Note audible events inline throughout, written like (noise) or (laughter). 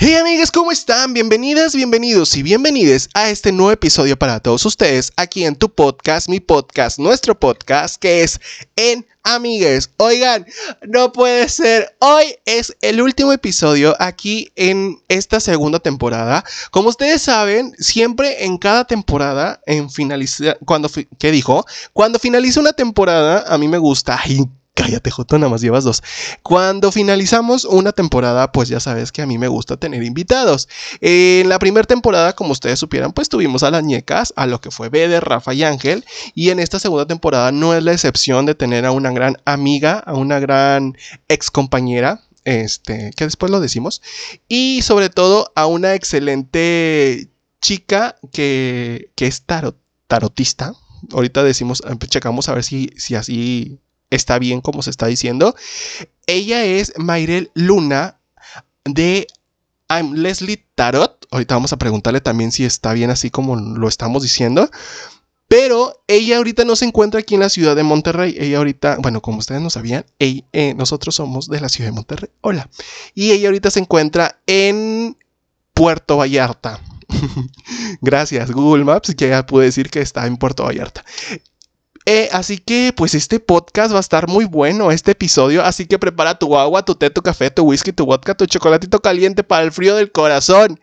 Hey amigas, ¿cómo están? Bienvenidas, bienvenidos y bienvenides a este nuevo episodio para todos ustedes aquí en tu podcast, mi podcast, nuestro podcast que es En Amigues. Oigan, no puede ser. Hoy es el último episodio aquí en esta segunda temporada. Como ustedes saben, siempre en cada temporada, en finalizar, cuando, ¿qué dijo? Cuando finaliza una temporada, a mí me gusta, Cállate, Joto, nada más llevas dos. Cuando finalizamos una temporada, pues ya sabes que a mí me gusta tener invitados. En la primera temporada, como ustedes supieran, pues tuvimos a las ñecas, a lo que fue Bede, Rafa y Ángel. Y en esta segunda temporada no es la excepción de tener a una gran amiga, a una gran ex compañera, este, que después lo decimos. Y sobre todo a una excelente chica que, que es tarot, tarotista. Ahorita decimos, checamos a ver si, si así está bien como se está diciendo. Ella es Mayrel Luna de I'm Leslie Tarot. Ahorita vamos a preguntarle también si está bien así como lo estamos diciendo. Pero ella ahorita no se encuentra aquí en la ciudad de Monterrey. Ella ahorita, bueno, como ustedes no sabían, eh, nosotros somos de la ciudad de Monterrey. Hola. Y ella ahorita se encuentra en Puerto Vallarta. (laughs) Gracias, Google Maps, que ya pude decir que está en Puerto Vallarta. Eh, así que, pues este podcast va a estar muy bueno, este episodio. Así que prepara tu agua, tu té, tu café, tu whisky, tu vodka, tu chocolatito caliente para el frío del corazón.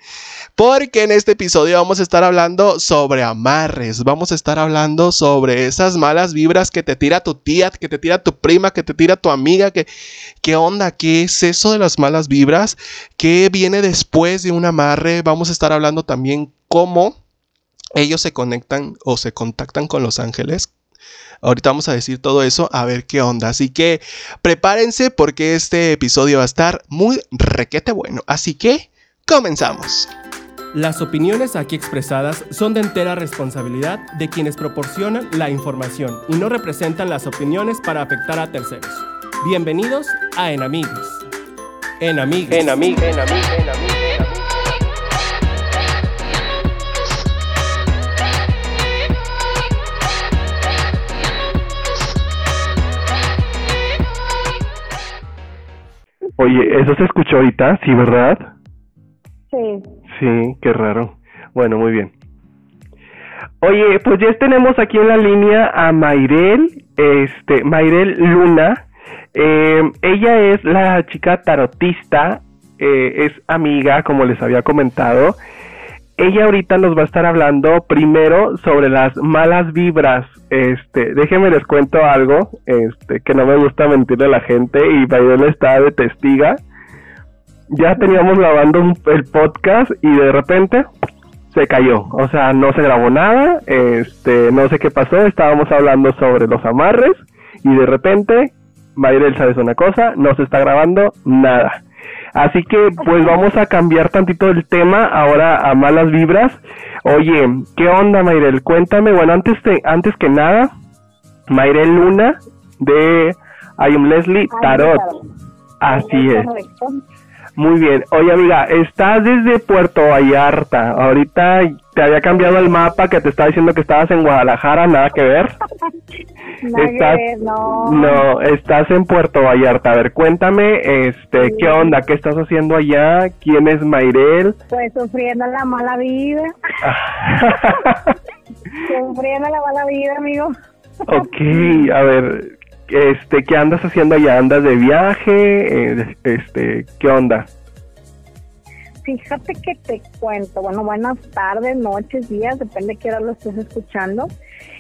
Porque en este episodio vamos a estar hablando sobre amarres. Vamos a estar hablando sobre esas malas vibras que te tira tu tía, que te tira tu prima, que te tira tu amiga. Que, ¿Qué onda? ¿Qué es eso de las malas vibras? ¿Qué viene después de un amarre? Vamos a estar hablando también cómo ellos se conectan o se contactan con los ángeles, Ahorita vamos a decir todo eso, a ver qué onda. Así que prepárense porque este episodio va a estar muy requete bueno. Así que comenzamos. Las opiniones aquí expresadas son de entera responsabilidad de quienes proporcionan la información y no representan las opiniones para afectar a terceros. Bienvenidos a Enamigues. Enamigues. Enamigues. Enamigues. Enamigues. Oye, ¿eso se escuchó ahorita? ¿Sí, verdad? Sí. Sí, qué raro. Bueno, muy bien. Oye, pues ya tenemos aquí en la línea a Mayrel, este, Mayrel Luna. Eh, ella es la chica tarotista, eh, es amiga, como les había comentado. Ella ahorita nos va a estar hablando primero sobre las malas vibras. Este, déjenme les cuento algo, este, que no me gusta mentirle a la gente y Mayrel está de testiga. Ya teníamos grabando el podcast y de repente se cayó. O sea, no se grabó nada, este, no sé qué pasó, estábamos hablando sobre los amarres y de repente Mayrel sabes una cosa, no se está grabando nada. Así que pues vamos a cambiar tantito el tema ahora a malas vibras. Oye, ¿qué onda Mayrel? Cuéntame, bueno, antes, de, antes que nada, Mayrel Luna de I am Leslie Tarot. Así es. Muy bien. Oye, amiga, estás desde Puerto Vallarta. Ahorita te había cambiado el mapa que te estaba diciendo que estabas en Guadalajara, nada que ver. (laughs) estás, no. no, estás en Puerto Vallarta. A ver, cuéntame, este, ¿qué onda? ¿Qué estás haciendo allá? ¿Quién es Mayrel? Pues sufriendo la mala vida. (laughs) (laughs) sufriendo la mala vida, amigo. ok, a ver, este, ¿qué andas haciendo allá? ¿Andas de viaje? Eh, este, ¿qué onda? Fíjate que te cuento, bueno, buenas tardes, noches, días, depende de qué hora lo estés escuchando.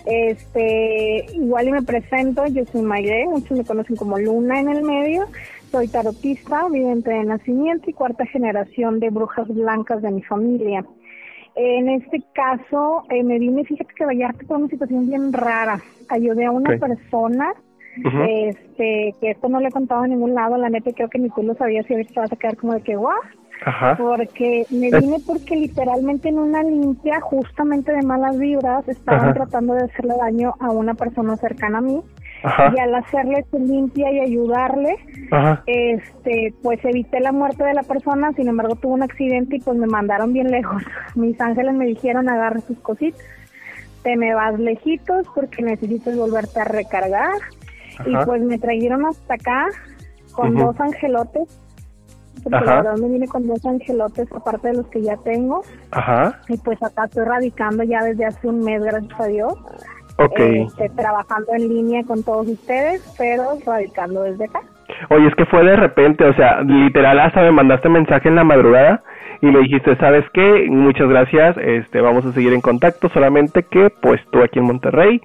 Este, igual y me presento, yo soy Mayre, muchos me conocen como Luna en el medio, soy tarotista, vidente de nacimiento y cuarta generación de brujas blancas de mi familia. En este caso, eh, me vine, fíjate que Vallarta por una situación bien rara. Ayudé a una persona este, que esto no le he contado en ningún lado, la neta creo que ni tú lo sabías y ahorita te vas a quedar como de que, guau. Porque me vine porque literalmente en una limpia, justamente de malas vibras, estaban tratando de hacerle daño a una persona cercana a mí. Y al hacerle su limpia y ayudarle, este, pues evité la muerte de la persona, sin embargo tuvo un accidente y pues me mandaron bien lejos. (laughs) Mis ángeles me dijeron agarre sus cositas, te me vas lejitos porque necesitas volverte a recargar y pues me trajeron hasta acá con dos angelotes porque la verdad me vine con dos angelotes aparte de los que ya tengo. Ajá. Y pues acá estoy radicando ya desde hace un mes, gracias a Dios. Ok. Este, trabajando en línea con todos ustedes, pero radicando desde acá. Oye, es que fue de repente, o sea, literal hasta me mandaste mensaje en la madrugada y me dijiste, ¿sabes qué? Muchas gracias, este, vamos a seguir en contacto, solamente que pues tú aquí en Monterrey,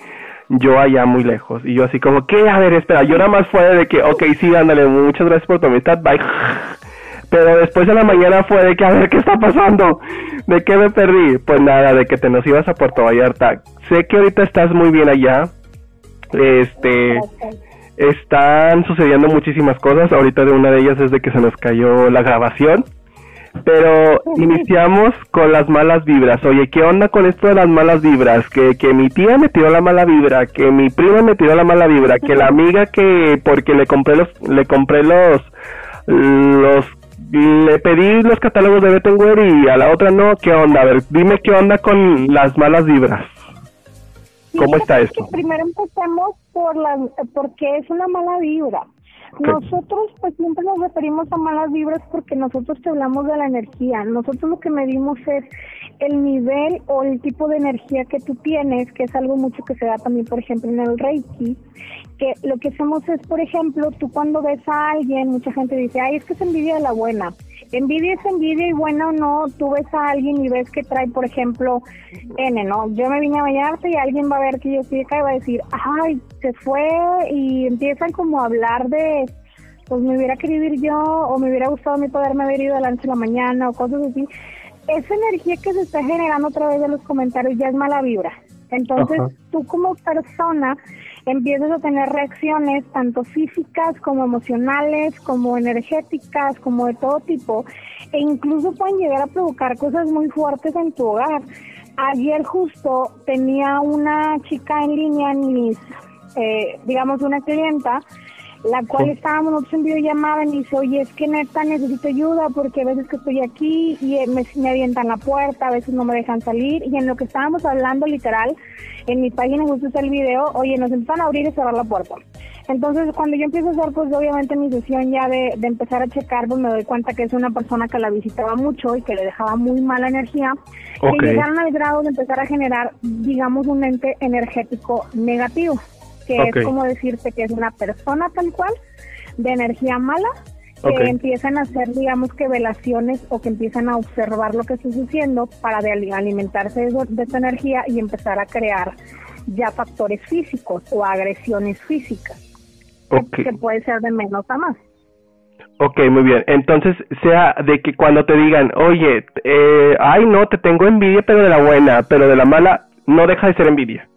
yo allá muy lejos. Y yo así como, ¿qué? A ver, espera, yo nada más fue de que, ok, sí, ándale, muchas gracias por tu amistad, bye. (laughs) Pero después de la mañana fue de que, a ver, ¿qué está pasando? ¿De qué me perdí? Pues nada, de que te nos ibas a Puerto Vallarta. Sé que ahorita estás muy bien allá. Este están sucediendo muchísimas cosas. Ahorita de una de ellas es de que se nos cayó la grabación. Pero iniciamos con las malas vibras. Oye, ¿qué onda con esto de las malas vibras? Que, que mi tía me tiró la mala vibra, que mi prima me tiró la mala vibra, que la amiga que porque le compré los le compré los los le pedí los catálogos de Bettenware y a la otra no, ¿qué onda? A ver, dime qué onda con las malas vibras. ¿Cómo está esto? Primero empecemos por la, porque es una mala vibra. Nosotros pues siempre nos referimos a malas vibras porque nosotros te hablamos de la energía. Nosotros lo que medimos es el nivel o el tipo de energía que tú tienes, que es algo mucho que se da también, por ejemplo, en el Reiki, que lo que hacemos es, por ejemplo, tú cuando ves a alguien, mucha gente dice, ay, es que es envidia de la buena. Envidia es envidia y buena o no, tú ves a alguien y ves que trae, por ejemplo, N, ¿no? Yo me vine a bañarte y alguien va a ver que yo estoy acá y va a decir, ay, se fue y empiezan como a hablar de, pues me hubiera querido ir yo o me hubiera gustado a mí poderme haber ido adelante en la mañana o cosas así. Esa energía que se está generando a través de los comentarios ya es mala vibra. Entonces, tú como persona empiezas a tener reacciones tanto físicas como emocionales, como energéticas, como de todo tipo, e incluso pueden llegar a provocar cosas muy fuertes en tu hogar. Ayer justo tenía una chica en línea, mis, eh, digamos, una clienta, la cual estábamos nosotros en videollamada y me dice, oye, es que neta necesito ayuda porque a veces que estoy aquí y eh, me, me avientan la puerta, a veces no me dejan salir y en lo que estábamos hablando literal, en mi página justo está el video, oye, nos empiezan a abrir y cerrar la puerta. Entonces, cuando yo empiezo a hacer, pues obviamente mi sesión ya de, de empezar a checar, pues me doy cuenta que es una persona que la visitaba mucho y que le dejaba muy mala energía, que llegaron al grado de empezar a generar, digamos, un ente energético negativo que es como decirte que es una persona tal cual, de energía mala, que empiezan a hacer, digamos que velaciones o que empiezan a observar lo que está sucediendo para de alimentarse de, de esa energía y empezar a crear ya factores físicos o agresiones físicas, que, puede ser de menos a más. Ok, muy bien. Entonces, sea de que cuando te digan, oye, eh, ay, no, te tengo envidia, pero de la buena, pero de la mala, no deja de ser envidia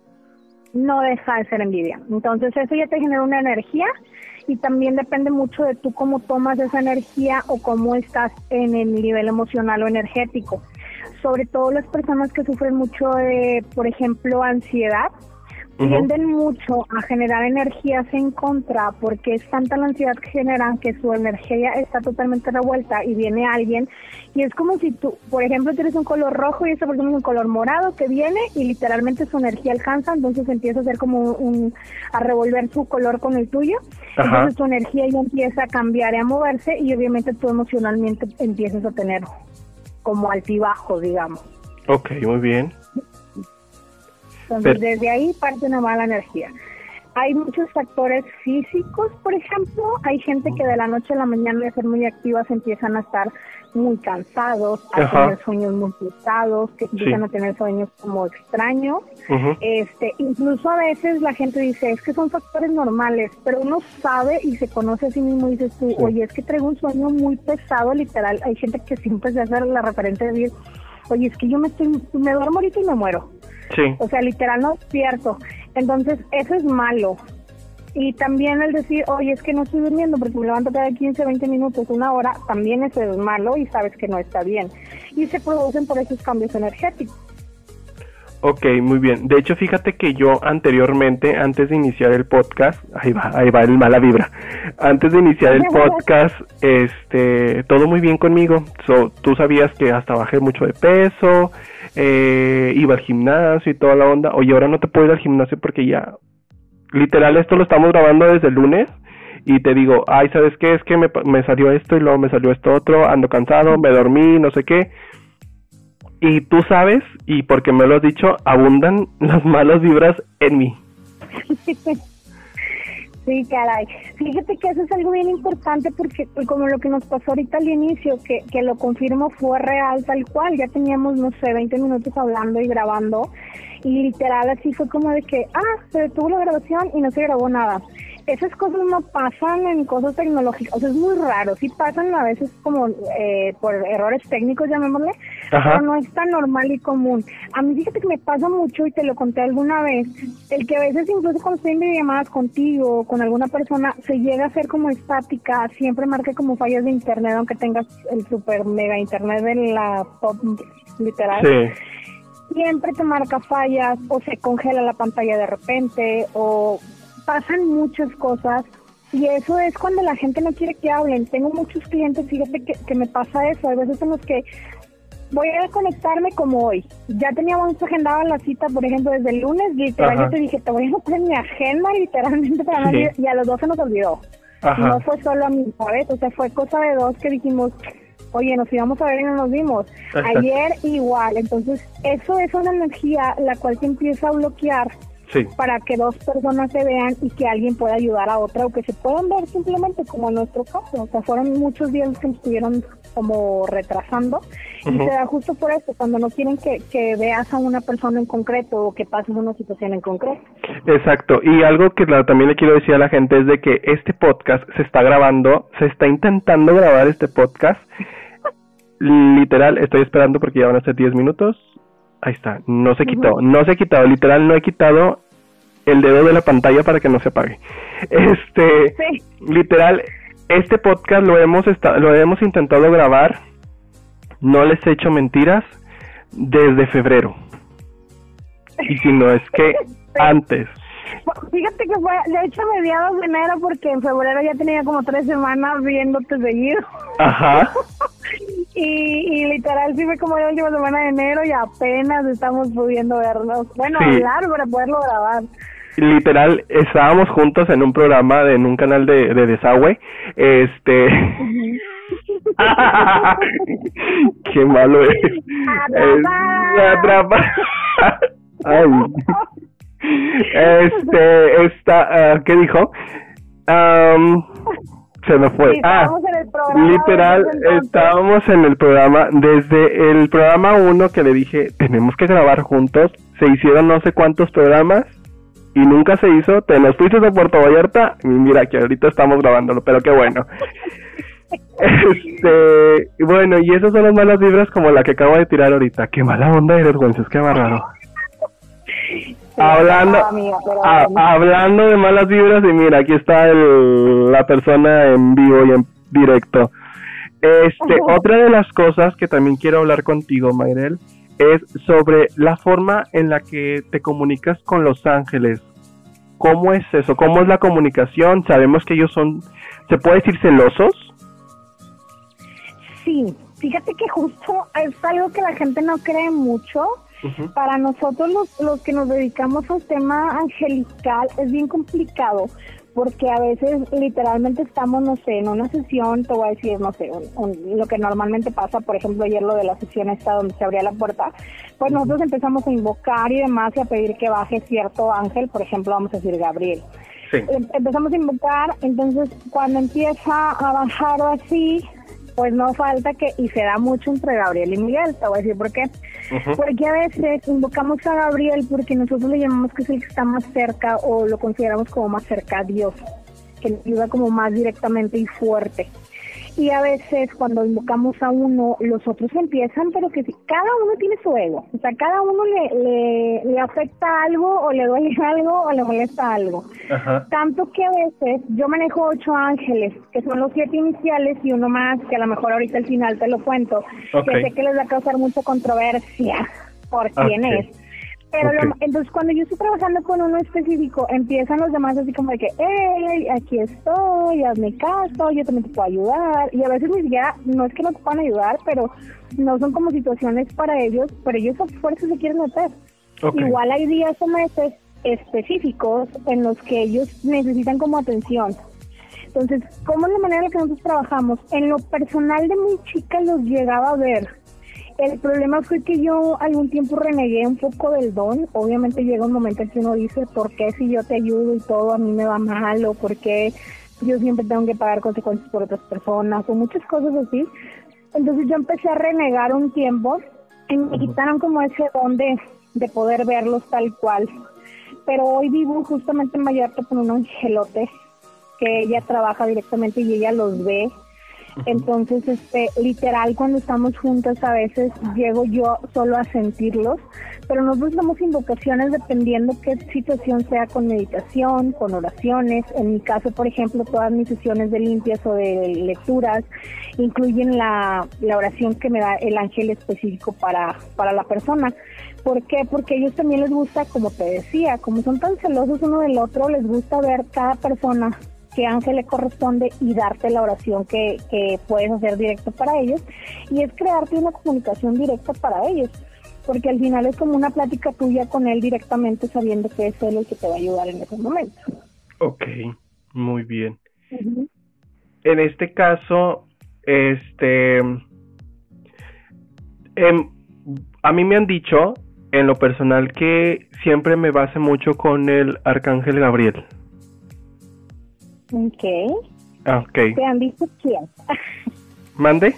no deja de ser envidia. Entonces eso ya te genera una energía y también depende mucho de tú cómo tomas esa energía o cómo estás en el nivel emocional o energético. Sobre todo las personas que sufren mucho de, por ejemplo, ansiedad, tienden mucho a generar energías en contra porque es tanta la ansiedad que generan que su energía está totalmente revuelta y viene alguien y es como si tú, por ejemplo, tienes un color rojo y esa persona es un color morado que viene y literalmente su energía alcanza, entonces empieza a hacer como un, a revolver su color con el tuyo, entonces tu energía ya empieza a cambiar y a moverse y obviamente tú emocionalmente empiezas a tener como altibajo, digamos. Ok, muy bien. Entonces, desde ahí parte una mala energía. Hay muchos factores físicos, por ejemplo, hay gente que de la noche a la mañana de ser muy activas empiezan a estar muy cansados, a tener sueños muy pesados, que empiezan a tener sueños como extraños. este, incluso a veces la gente dice, es que son factores normales, pero uno sabe y se conoce a sí mismo y dices tú, oye, es que traigo un sueño muy pesado, literal. Hay gente que siempre se hace la referencia de decir, oye, es que yo me estoy, me duermo ahorita y me muero. O sea, literal no despierto. Entonces, eso es malo. Y también el decir, oye, es que no estoy durmiendo porque me levanto cada 15, 20 minutos, una hora, también eso es malo y sabes que no está bien. Y se producen por esos cambios energéticos. Ok, muy bien. De hecho, fíjate que yo anteriormente, antes de iniciar el podcast, ahí va, ahí va el mala vibra. Antes de iniciar el (laughs) podcast, este, todo muy bien conmigo. tú sabías que hasta bajé mucho de peso, eh, iba al gimnasio y toda la onda. Oye, ahora no te puedo ir al gimnasio porque ya, literal, esto lo estamos grabando desde el lunes y te digo, ay, ¿sabes qué? Es que me, me salió esto y luego me salió esto otro, ando cansado, me dormí, no sé qué. Y tú sabes, y porque me lo has dicho, abundan (laughs) las malas vibras en mí. Sí, caray. Fíjate que eso es algo bien importante porque como lo que nos pasó ahorita al inicio, que, que lo confirmo fue real tal cual, ya teníamos, no sé, 20 minutos hablando y grabando y literal así fue como de que, ah, se detuvo la grabación y no se grabó nada esas cosas no pasan en cosas tecnológicas, o sea, es muy raro, sí pasan a veces como eh, por errores técnicos, llamémosle, pero no es tan normal y común. A mí fíjate que me pasa mucho y te lo conté alguna vez, el que a veces incluso cuando estoy en videollamadas contigo o con alguna persona se llega a ser como estática, siempre marca como fallas de internet, aunque tengas el super mega internet de la top literal. Siempre te marca fallas o se congela la pantalla de repente o pasan muchas cosas y eso es cuando la gente no quiere que hablen. Tengo muchos clientes, fíjate que, que me pasa eso. Hay veces en los que voy a conectarme como hoy. Ya teníamos agendada la cita, por ejemplo, desde el lunes. Literal, yo te dije, te voy a poner mi agenda literalmente para y a los dos se nos olvidó. No fue solo a mí, ¿sabes? O sea, fue cosa de dos que dijimos, oye, nos íbamos a ver y no nos vimos. Ayer igual. Entonces, eso es una energía la cual se empieza a bloquear para que dos personas se vean y que alguien pueda ayudar a otra o que se puedan ver simplemente como en nuestro caso. O sea, fueron muchos días que nos estuvieron como retrasando y se da justo por eso, cuando no quieren que, que veas a una persona en concreto o que pases una situación en concreto. Exacto, y algo que también le quiero decir a la gente es de que este podcast se está grabando, se está intentando grabar este podcast. (laughs) Literal, estoy esperando porque ya van a ser 10 minutos. Ahí está, no se quitó, no se ha quitado, literal no he quitado el dedo de la pantalla para que no se apague. (laughs) Este, literal, este podcast lo hemos lo hemos intentado grabar, no les he hecho mentiras, desde febrero. Y si no es que (laughs) antes. Fíjate que fue, de hecho, mediados de enero, porque en febrero ya tenía como tres semanas viéndote seguido. Ajá. (laughs) y, y literal, sí fue como la última semana de enero y apenas estamos pudiendo vernos. Bueno, hablar para poderlo grabar. Literal estábamos juntos en un programa de, en un canal de, de desagüe este (laughs) qué malo es, atrapa (laughs) Ay. este esta uh, qué dijo um, se me fue. ah, literal, estábamos en el programa. Desde el programa 1 que le dije, tenemos que grabar juntos, se hicieron no sé cuántos programas y nunca se hizo. Te nos fuiste de Puerto Vallarta y mira que ahorita estamos grabándolo, pero qué bueno. (laughs) este, bueno, y esas son las malas vibras como la que acabo de tirar ahorita. Qué mala onda eres, González, qué raro. (laughs) hablando, hablando de malas vibras y mira, aquí está el, la persona en vivo y en directo. Este, otra de las cosas que también quiero hablar contigo, Mayrel, es sobre la forma en la que te comunicas con los ángeles. ¿Cómo es eso? ¿Cómo es la comunicación? Sabemos que ellos son, ¿se puede decir celosos? Sí, fíjate que justo es algo que la gente no cree mucho. Para nosotros los, los que nos dedicamos al tema angelical es bien complicado porque a veces literalmente estamos, no sé, en una sesión, te voy a decir, no sé, lo que normalmente pasa, por ejemplo, ayer lo de la sesión esta donde se abría la puerta, pues nosotros empezamos a invocar y demás y a pedir que baje cierto ángel, por ejemplo, vamos a decir Gabriel. Em, empezamos a invocar, entonces cuando empieza a bajar o así, pues no falta que, y se da mucho entre Gabriel y Miguel, te voy a decir por qué. Porque a veces invocamos a Gabriel porque nosotros le llamamos que es el que está más cerca o lo consideramos como más cerca a Dios, que le ayuda como más directamente y fuerte y a veces cuando invocamos a uno, los otros empiezan, pero que cada uno tiene su ego, o sea, cada uno le, le, afecta algo o le duele (laughs) algo o le molesta algo. Tanto que a veces yo manejo ocho ángeles, que son los siete iniciales y uno más, que a lo mejor ahorita al final te lo cuento, que sé que les va a causar mucha controversia por quién es pero entonces cuando yo estoy trabajando con uno específico, empiezan los demás así como de que, hey, aquí estoy, hazme caso, yo también te puedo ayudar. Y a veces ni siquiera, no es que no te puedan ayudar, pero no son como situaciones para ellos, pero ellos a fuerza se quieren meter. Igual hay días o meses específicos en los que ellos necesitan como atención. Entonces, ¿cómo es la manera en la que nosotros trabajamos? En lo personal de muy chica los llegaba a ver. El problema fue que yo algún tiempo renegué un poco del don. Obviamente llega un momento en que uno dice, ¿por qué si yo te ayudo y todo a mí me va mal? ¿O por qué yo siempre tengo que pagar consecuencias por otras personas? O muchas cosas así. Entonces yo empecé a renegar un tiempo y me quitaron como ese don de, de poder verlos tal cual. Pero hoy vivo justamente en Vallarta con un angelote que ella trabaja directamente y ella los ve. (laughs) Entonces, este, literal, cuando estamos juntas a veces llego yo solo a sentirlos, pero nosotros damos invocaciones dependiendo qué situación sea con meditación, con oraciones. En mi caso, por ejemplo, todas mis sesiones de limpias o de lecturas incluyen la, la oración que me da el ángel específico para, para la persona. ¿Por qué? Porque a ellos también les gusta, como te decía, como son tan celosos uno del otro, les gusta ver cada persona qué ángel le corresponde y darte la oración que, que puedes hacer directo para ellos. Y es crearte una comunicación directa para ellos, porque al final es como una plática tuya con él directamente sabiendo que es él el que te va a ayudar en ese momento. Ok, muy bien. En este caso, este... Em, a mí me han dicho, en lo personal, que siempre me base mucho con el arcángel Gabriel. Ok. Ah, ok. ¿Te han dicho quién? (laughs) ¿Mande?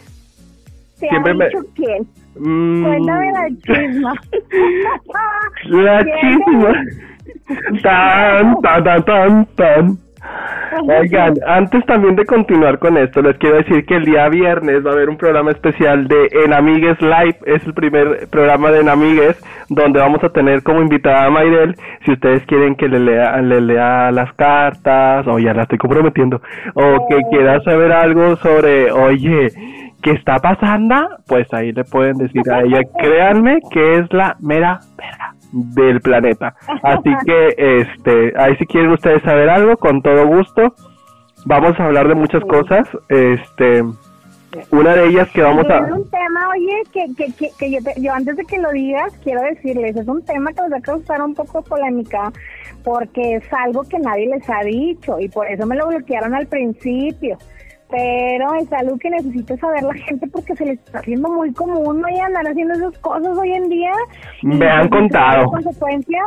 ¿Te han dicho quién? Mm, Cuéntame la chisma. (laughs) La (laughs) chisma. Tan, tan, tan, tan, tan. Oigan, antes también de continuar con esto, les quiero decir que el día viernes va a haber un programa especial de En Amigues Live. Es el primer programa de En Amigues donde vamos a tener como invitada a Mayrel. Si ustedes quieren que le lea, le lea las cartas, o ya la estoy comprometiendo, o que quiera saber algo sobre, oye, ¿qué está pasando? Pues ahí le pueden decir a ella, (laughs) créanme que es la mera verga del planeta. Así (laughs) que, este, ahí si quieren ustedes saber algo, con todo gusto. Vamos a hablar de muchas cosas. Este, una de ellas que vamos a... Es un tema, oye, que, que, que, que yo, te- yo antes de que lo digas, quiero decirles, es un tema que les va a causar un poco polémica, porque es algo que nadie les ha dicho, y por eso me lo bloquearon al principio. Pero es algo que necesita saber la gente porque se les está haciendo muy común ¿no? y andar haciendo esas cosas hoy en día. Me han contado. consecuencias.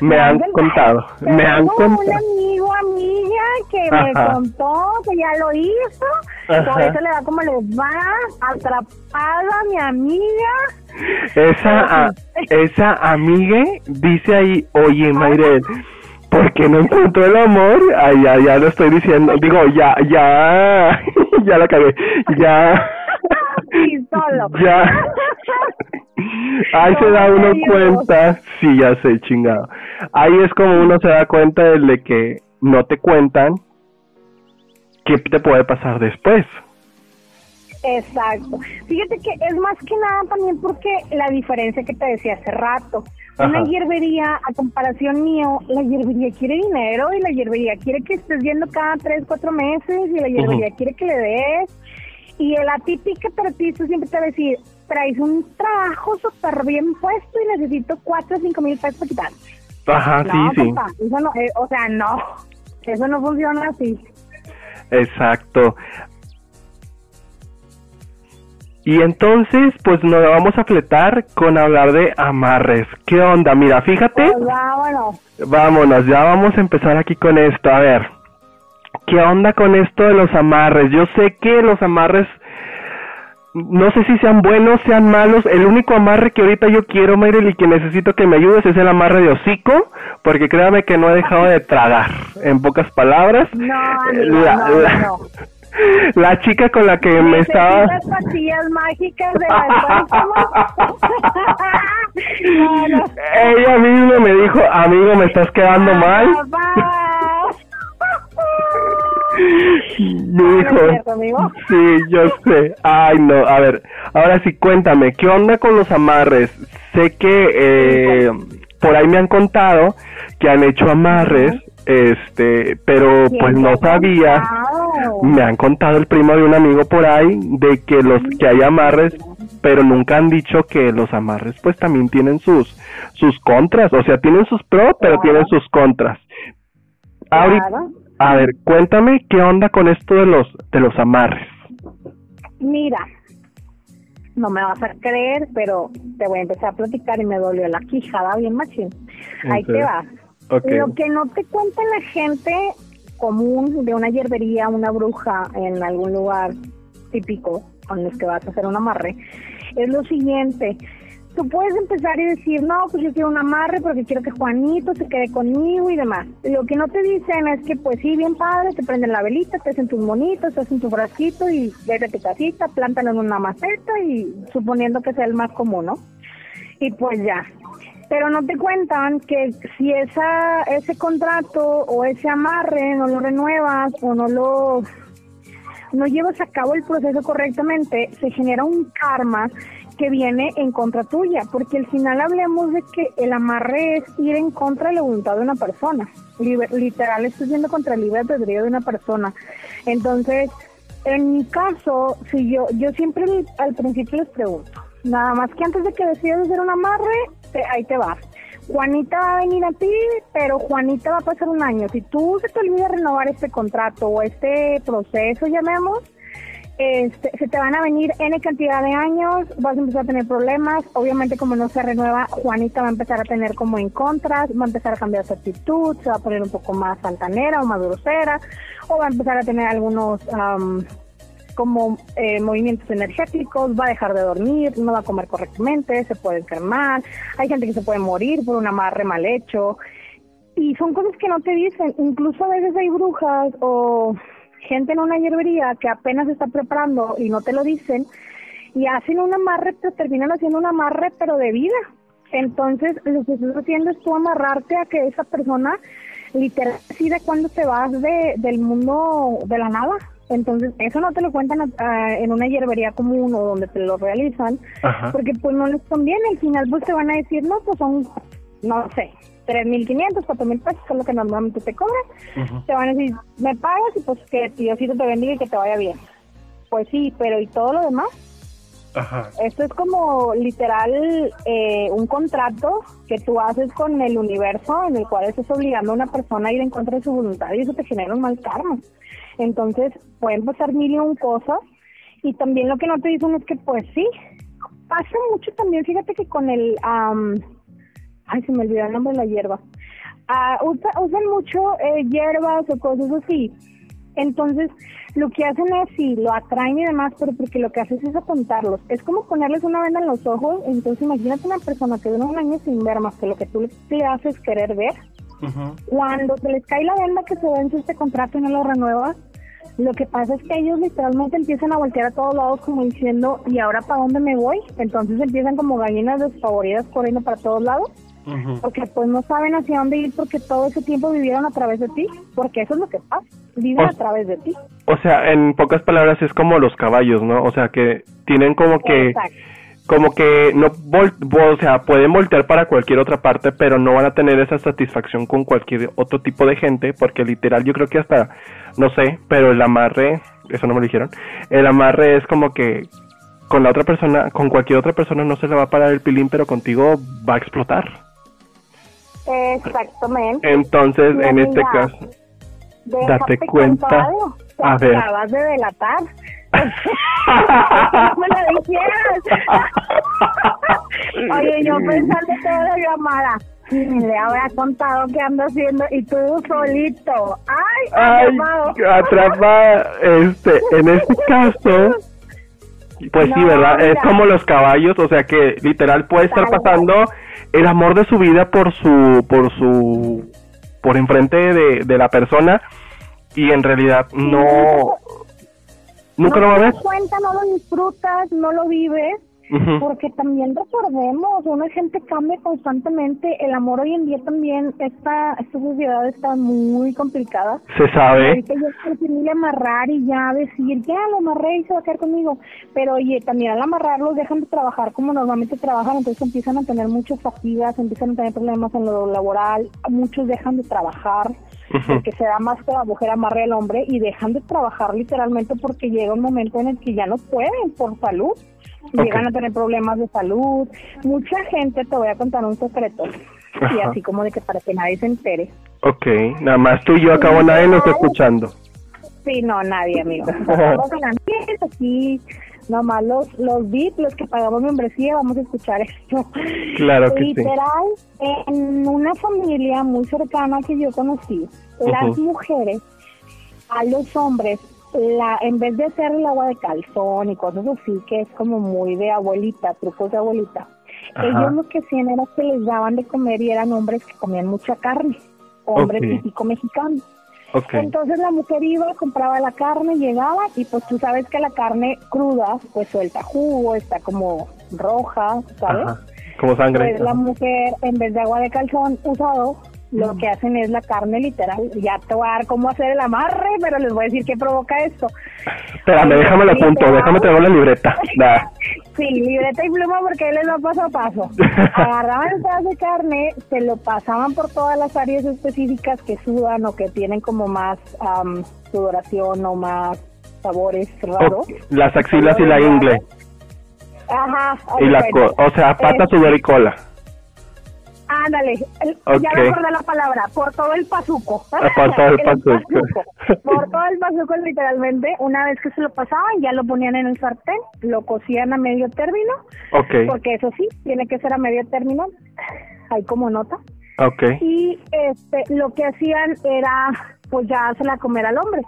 Me han contado, Tengo me han un contado. amigo, amiga, que me contó que ya lo hizo. Por Ajá. eso le da como les va, atrapada mi amiga. Esa, a- esa amigue dice ahí, oye (laughs) Mayrel, ¿por qué no encuentro el amor? Ay, ya, ya lo estoy diciendo, digo, ya, ya, (laughs) ya la cagué, ya. Sí, solo. (laughs) Ya. Ahí se da uno cuenta, sí, ya sé, chingado. Ahí es como uno se da cuenta de que no te cuentan qué te puede pasar después. Exacto. Fíjate que es más que nada también porque la diferencia que te decía hace rato. Una hierbería, a comparación mío, la hierbería quiere dinero y la hierbería quiere que estés viendo cada tres, cuatro meses y la hierbería quiere que le des. Y la típica terapista siempre te va a decir, traes un trabajo súper bien puesto y necesito cuatro o cinco mil pesos para quitar. Ajá, no, sí, sí. papá, eso no, eh, o sea, no, eso no funciona así. Exacto. Y entonces, pues nos vamos a fletar con hablar de amarres. ¿Qué onda? Mira, fíjate. Pues vámonos. Vámonos, ya vamos a empezar aquí con esto. A ver, ¿qué onda con esto de los amarres? Yo sé que los amarres, no sé si sean buenos, sean malos. El único amarre que ahorita yo quiero, Mayrel, y que necesito que me ayudes es el amarre de hocico, porque créame que no he dejado de tragar. En pocas palabras, No, amigo, la, no, no. La chica con la que me estaba... Necesitas pastillas mágicas de la (laughs) no, no. Ella misma me dijo, amigo, me estás quedando mal. Papá. (laughs) Me No, dijo, cierto, sí, yo sé. Ay, no, a ver, ahora sí, cuéntame, ¿qué onda con los amarres? Sé que eh, por ahí me han contado que han hecho amarres, este, pero ¿Quién pues no sabía. contado? Me han contado el primo de un amigo por ahí de que los que hay amarres, pero nunca han dicho que los amarres pues también tienen sus sus contras, o sea, tienen sus pros, pero Claro. tienen sus contras. Ahorita, Claro. A ver, cuéntame qué onda con esto de los de los amarres. Mira, no me vas a creer, pero te voy a empezar a platicar y me dolió la quijada bien machín. Ahí te Lo que no te cuenta la gente común de una hierbería, una bruja en algún lugar típico con los que vas a hacer un amarre, es lo siguiente. Tú puedes empezar y decir, no, pues yo quiero un amarre porque quiero que Juanito se quede conmigo y demás. Lo que no te dicen es que, pues sí, bien padre, te prenden la velita, te hacen tus monitos, te hacen tu frasquito y vete a tu casita, plantan en una maceta y suponiendo que sea el más común, ¿no? Y pues ya. Pero no te cuentan que si esa ese contrato o ese amarre no lo renuevas o no lo no llevas a cabo el proceso correctamente, se genera un karma que viene en contra tuya, porque al final hablemos de que el amarre es ir en contra de la voluntad de una persona. literal, estás yendo contra el libre albedrío de una persona. Entonces, en mi caso, si yo, yo siempre al principio les pregunto, nada más que antes de que decidas hacer un amarre, ahí te va. Juanita va a venir a ti, pero Juanita va a pasar un año. Si tú se te olvida renovar este contrato o este proceso, llamemos, este, se te van a venir N cantidad de años, vas a empezar a tener problemas, obviamente como no se renueva, Juanita va a empezar a tener como en contras, va a empezar a cambiar su actitud, se va a poner un poco más altanera o más grosera, o va a empezar a tener algunos como eh, movimientos energéticos, va a dejar de dormir, no va a comer correctamente, se puede enfermar, hay gente que se puede morir por un amarre mal hecho, y son cosas que no te dicen, incluso a veces hay brujas o gente en una hierbería que apenas está preparando y no te lo dicen y hacen un amarre, pero terminan haciendo un amarre pero de vida. Entonces, lo que estás haciendo es tú amarrarte a que esa persona literal decide cuándo te vas de, del mundo de la nada. Entonces, eso no te lo cuentan ah, en una hierbería común o donde te lo realizan, porque pues no les conviene. Al final, pues te van a decir, no, pues son, no sé, 3.500, 4.000 pesos, que es lo que normalmente te cobran. Te van a decir, me pagas y pues que Diosito te bendiga y que te vaya bien. Pues sí, pero ¿y todo lo demás? Ajá. Esto es como literal eh, un contrato que tú haces con el universo en el cual estás obligando a una persona a ir en contra de su voluntad y eso te genera un mal karma. Entonces pueden pasar mil y un cosas y también lo que no te dicen es que pues sí, pasa mucho también, fíjate que con el ay, se me olvidó el nombre de la hierba. Ah, usan mucho eh, hierbas o cosas así. Entonces, lo que hacen es, sí, lo atraen y demás, pero porque lo que haces es apuntarlos. Es como ponerles una venda en los ojos. Entonces, imagínate una persona que dura un año sin ver más que lo que tú le haces querer ver. Cuando se les cae la venda que se vence este contrato y no lo renuevas, lo que pasa es que ellos literalmente empiezan a voltear a todos lados como diciendo, ¿y ahora para dónde me voy? Entonces empiezan como gallinas desfavoridas corriendo para todos lados porque pues no saben hacia dónde ir porque todo ese tiempo vivieron a través de ti, porque eso es lo que pasa, viven a través de ti. O sea, en pocas palabras es como los caballos, ¿no? O sea, que tienen como que... Como que no, o sea, pueden voltear para cualquier otra parte, pero no van a tener esa satisfacción con cualquier otro tipo de gente, porque literal yo creo que hasta, no sé, pero el amarre, eso no me lo dijeron, el amarre es como que con la otra persona, con cualquier otra persona no se le va a parar el pilín, pero contigo va a explotar. Exactamente. Entonces, en este caso, date cuenta. A ver. acabas de delatar. Me lo dijeras. Oye, yo pensando toda la llamada. Le habrá contado qué ando haciendo y tú solito. Ay, Ay atrapado. Este, en este (laughs) caso, pues sí, ¿verdad? Es como los caballos, o sea que literal puede estar pasando el amor de su vida por su, por su, por enfrente de, de la persona y en realidad no, nunca lo va a ver. cuenta, no lo disfrutas, no lo vives porque también recordemos, una gente cambia constantemente, el amor hoy en día también, esta, esta sociedad está muy complicada. Se sabe. Ahorita yo amarrar y ya decir, ya lo amarré y se va a quedar conmigo, pero oye, también al amarrarlos dejan de trabajar como normalmente trabajan, entonces empiezan a tener muchas fatigas, empiezan a tener problemas en lo laboral, muchos dejan de trabajar porque se da más que la mujer amarre al hombre y dejan de trabajar literalmente porque llega un momento en el que ya no pueden por salud llegan a tener problemas de salud. Mucha gente, te voy a contar un secreto, y así como de que para que nadie se entere. Ok, nada más tú y yo acabo, nadie nos está escuchando. Sí, no, nadie, amigo. (laughs) Estamos en ambiente, aquí, nomás los, los VIP, los que pagamos membresía, vamos a escuchar esto. Claro que sí. Literal, en una familia muy cercana que yo conocí, las mujeres a los hombres, la en vez de hacer el agua de calzón y cosas así, que es como muy de abuelita, trucos de abuelita, Ajá. ellos lo que hacían era que les daban de comer y eran hombres que comían mucha carne, hombres Ok. típico mexicanos. Entonces la mujer iba, compraba la carne, llegaba y pues tú sabes que la carne cruda pues suelta jugo, está como roja, ¿sabes? Ajá. Como sangre. Pues la mujer en vez de agua de calzón usado, lo que hacen es la carne literal. Ya te voy a dar cómo hacer el amarre, pero les voy a decir qué provoca esto. Espérame, déjame la punto, Literal. déjame tener la libreta. (laughs) Sí, libreta y pluma porque ahí les va paso a paso. (laughs) Agarraban el pedazo de carne, se lo pasaban por todas las áreas específicas que sudan o que tienen como más am, sudoración o más sabores raros. Las axilas y la ingle. Ajá. Y la o sea, pata, sudor y cola. Ándale, el- ya me acordé la palabra, por todo el pazuco. Ah, por todo el (laughs) pazuco. (laughs) Por todo el pazuco, literalmente, una vez que se lo pasaban, ya lo ponían en el sartén, lo cocían a medio término, Ok, porque eso sí, tiene que ser a medio término, hay como nota. ok. Y este, lo que hacían era, pues ya se la comer al hombre,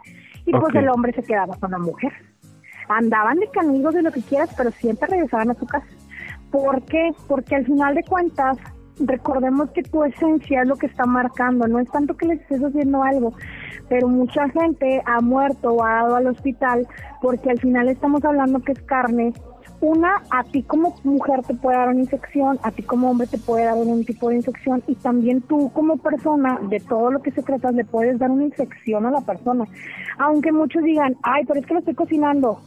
y pues el hombre se quedaba con la mujer. Andaban de canigos de lo que quieras, pero siempre regresaban a su casa. ¿Por qué? Porque al final de cuentas, recordemos que tu esencia es lo que está marcando, no es tanto que les estés haciendo algo, pero mucha gente ha muerto o ha dado al hospital porque al final estamos hablando que es carne. Una, a ti como mujer te puede dar una infección, a ti como hombre te puede dar un tipo de infección y también tú como persona, de todo lo que se trata, le puedes dar una infección a la persona. Aunque muchos digan, ay, pero es que lo estoy cocinando,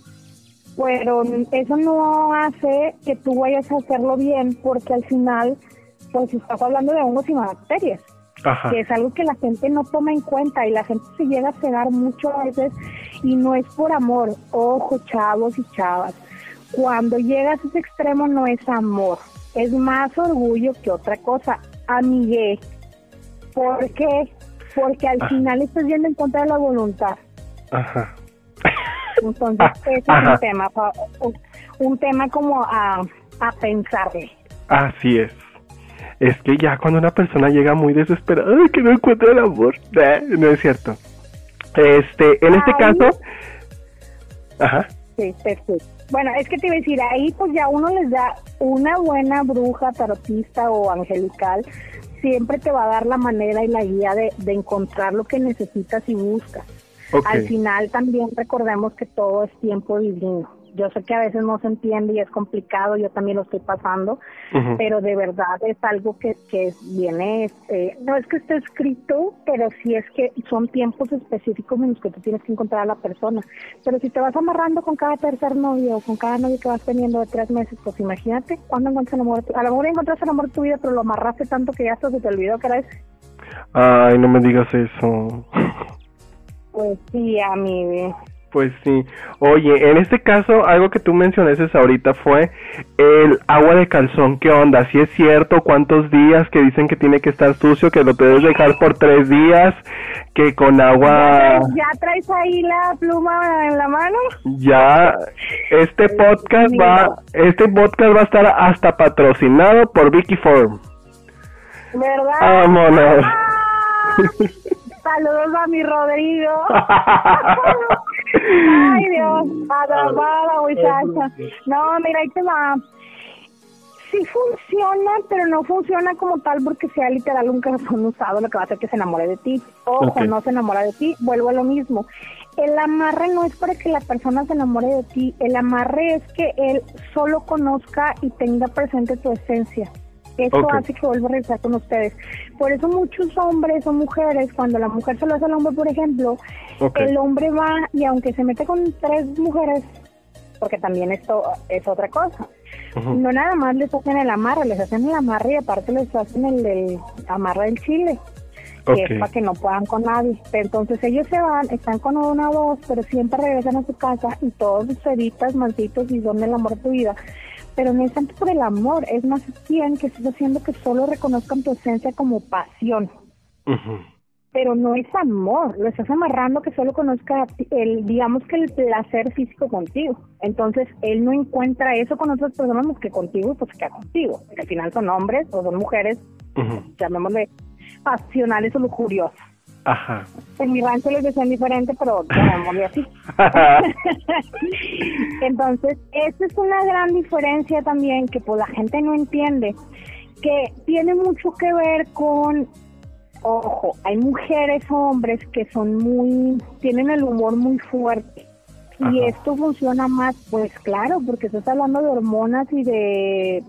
pero eso no hace que tú vayas a hacerlo bien porque al final pues estás hablando de hongos y bacterias Ajá. que es algo que la gente no toma en cuenta y la gente se llega a cegar mucho a veces y no es por amor, ojo chavos y chavas, cuando llegas a ese extremo no es amor, es más orgullo que otra cosa, amigué, ¿por qué? Porque al final estás yendo en contra de la voluntad. Ajá. Entonces, (laughs) ese es un tema, un, un tema como a, a pensarle. Así es. Es que ya cuando una persona llega muy desesperada, ay, que no encuentra el amor, eh, no es cierto. Este, en este caso, ajá, Sí, perfecto. Bueno, es que te iba a decir, ahí pues ya uno les da una buena bruja, tarotista o angelical, siempre te va a dar la manera y la guía de, de encontrar lo que necesitas y buscas. Al final también recordemos que todo es tiempo divino. Yo sé que a veces no se entiende y es complicado, yo también lo estoy pasando, pero de verdad es algo que, que viene, este, no es que esté escrito, pero sí es que son tiempos específicos en los que tú tienes que encontrar a la persona. Pero si te vas amarrando con cada tercer novio o con cada novio que vas teniendo de tres meses, pues imagínate cuándo encuentras el amor. A lo mejor encontraste el amor de tu vida, pero lo amarraste tanto que ya hasta se te olvidó que era ese. ay, no me digas eso. Pues sí, a mí. Pues sí. Oye, en este caso, algo que tú mencionaste ahorita fue el agua de calzón. ¿Qué onda? ¿Si es cierto? ¿Cuántos días que dicen que tiene que estar sucio? ¿Que lo puedes dejar por tres días? ¿Que con ¿Ya agua ya traes ahí la pluma en la mano? ya? Este podcast va, este podcast va a estar hasta patrocinado por Vicky Form. ¿Verdad? Vámonos. ¡Ah! (laughs) Saludos a mi Rodrigo. (laughs) Ay, Dios, atrapada, muchacha. No, mira, ahí te va. Sí funciona, pero no funciona como tal porque sea literal un calzón usado, lo que va a hacer que se enamore de ti. Ojo, Ok. no se enamora de ti, vuelvo a lo mismo. El amarre no es para que la persona se enamore de ti, el amarre es que él solo conozca y tenga presente tu esencia. Eso Ok. hace que vuelva a regresar con ustedes. Por eso muchos hombres o mujeres, cuando la mujer se lo hace al hombre, por ejemplo, el hombre va y aunque se mete con tres mujeres, porque también esto es otra cosa, no nada más les hacen el amarre, les hacen el amarre y aparte les hacen el, el amarre del chile, que es para que no puedan con nadie. Entonces ellos se van, están con una dos, pero siempre regresan a su casa y todos sus ceritas, malditos y son el amor de tu vida. Pero no es tanto por el amor, es más bien que estás haciendo que solo reconozcan tu esencia como pasión. Pero no es amor, lo estás amarrando que solo conozca el, digamos que el placer físico contigo. Entonces, él no encuentra eso con otras personas más que contigo y pues queda contigo. Porque al final son hombres o son mujeres, llamémosle pasionales o lujuriosas. Ajá. En mi rancho les decían diferente, pero (laughs) llamémosle así. (laughs) Entonces, esa es una gran diferencia también que pues la gente no entiende, que tiene mucho que ver con ojo, hay mujeres o hombres que son muy, tienen el humor muy fuerte. Y esto funciona más, pues claro, porque estás hablando de hormonas y de